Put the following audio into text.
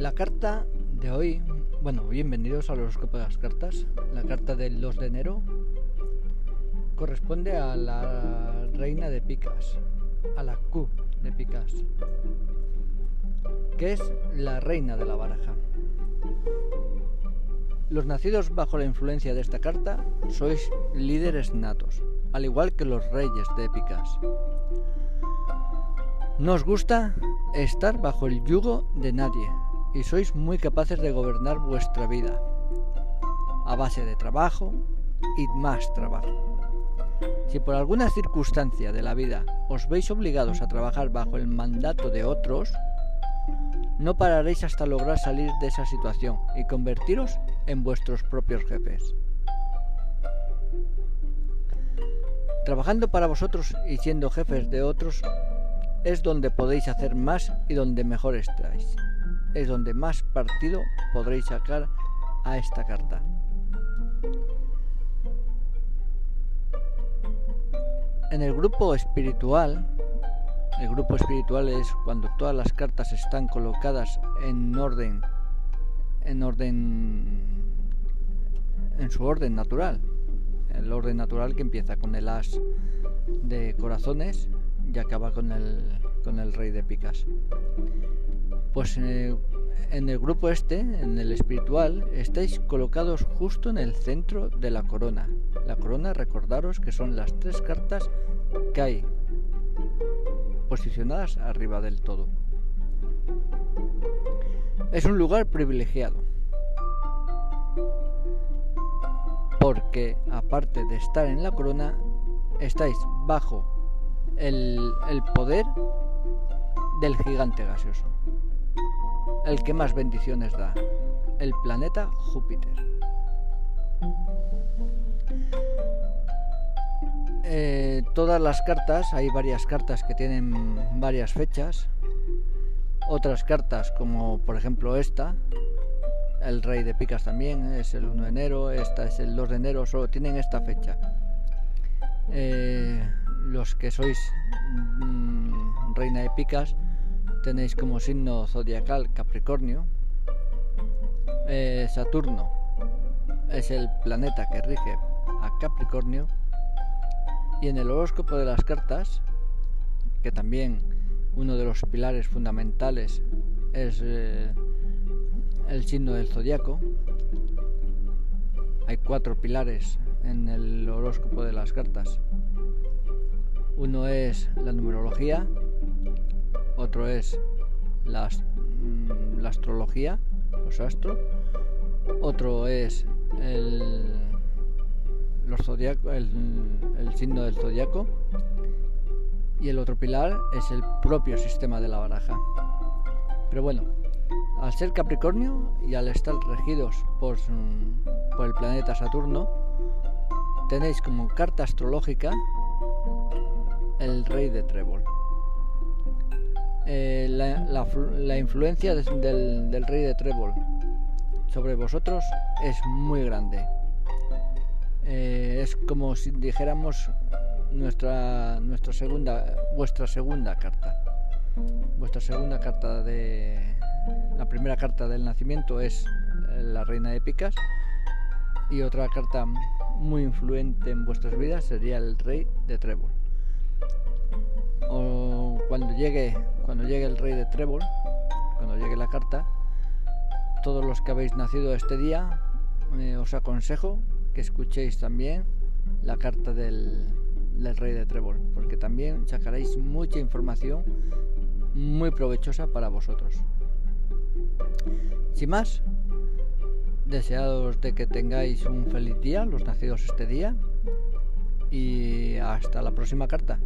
La carta de hoy, bueno, bienvenidos a los de las cartas. La carta del 2 de enero corresponde a la reina de picas, a la Q de picas, que es la reina de la baraja. Los nacidos bajo la influencia de esta carta sois líderes natos, al igual que los reyes de picas. No os gusta estar bajo el yugo de nadie y sois muy capaces de gobernar vuestra vida a base de trabajo y más trabajo. Si por alguna circunstancia de la vida os veis obligados a trabajar bajo el mandato de otros, no pararéis hasta lograr salir de esa situación y convertiros en vuestros propios jefes. Trabajando para vosotros y siendo jefes de otros es donde podéis hacer más y donde mejor estáis. Es donde más partido podréis sacar a esta carta. En el grupo espiritual, el grupo espiritual es cuando todas las cartas están colocadas en orden, en orden, en su orden natural. El orden natural que empieza con el as de corazones y acaba con el, con el rey de picas. Pues eh, en el grupo este, en el espiritual, estáis colocados justo en el centro de la corona. La corona, recordaros que son las tres cartas que hay posicionadas arriba del todo. Es un lugar privilegiado. Porque aparte de estar en la corona, estáis bajo el, poder del gigante gaseoso, el que más bendiciones da, el planeta Júpiter. Eh, todas las cartas, hay varias cartas que tienen varias fechas, otras cartas como por ejemplo esta, el rey de picas también es el 1 de enero, esta es el 2 de enero, solo tienen esta fecha. Eh, los que sois mm, reina de picas tenéis como signo zodiacal Capricornio. Eh, Saturno es el planeta que rige a Capricornio. Y en el horóscopo de las cartas, que también uno de los pilares fundamentales es eh, el signo del zodiaco, hay cuatro pilares en el horóscopo de las cartas. Uno es la numerología, otro es la, mm, astrología, los astros, otro es el, los el, signo del zodiaco y el otro pilar es el propio sistema de la baraja. Pero bueno, al ser Capricornio y al estar regidos por, por el planeta Saturno, tenéis como carta astrológica el rey de trébol. Eh, la, influencia del, rey de trébol sobre vosotros es muy grande. Eh, es como si dijéramos nuestra, nuestra segunda, vuestra segunda carta. Vuestra segunda carta de la primera carta del nacimiento es la reina de picas y otra carta muy influente en vuestras vidas sería el rey de trébol o cuando llegue, cuando llegue el rey de Trébol, cuando llegue la carta, todos los que habéis nacido este día, eh, os aconsejo que escuchéis también la carta del, del rey de Trébol, porque también sacaréis mucha información muy provechosa para vosotros. Sin más, deseados de que tengáis un feliz día, los nacidos este día, y hasta la próxima carta.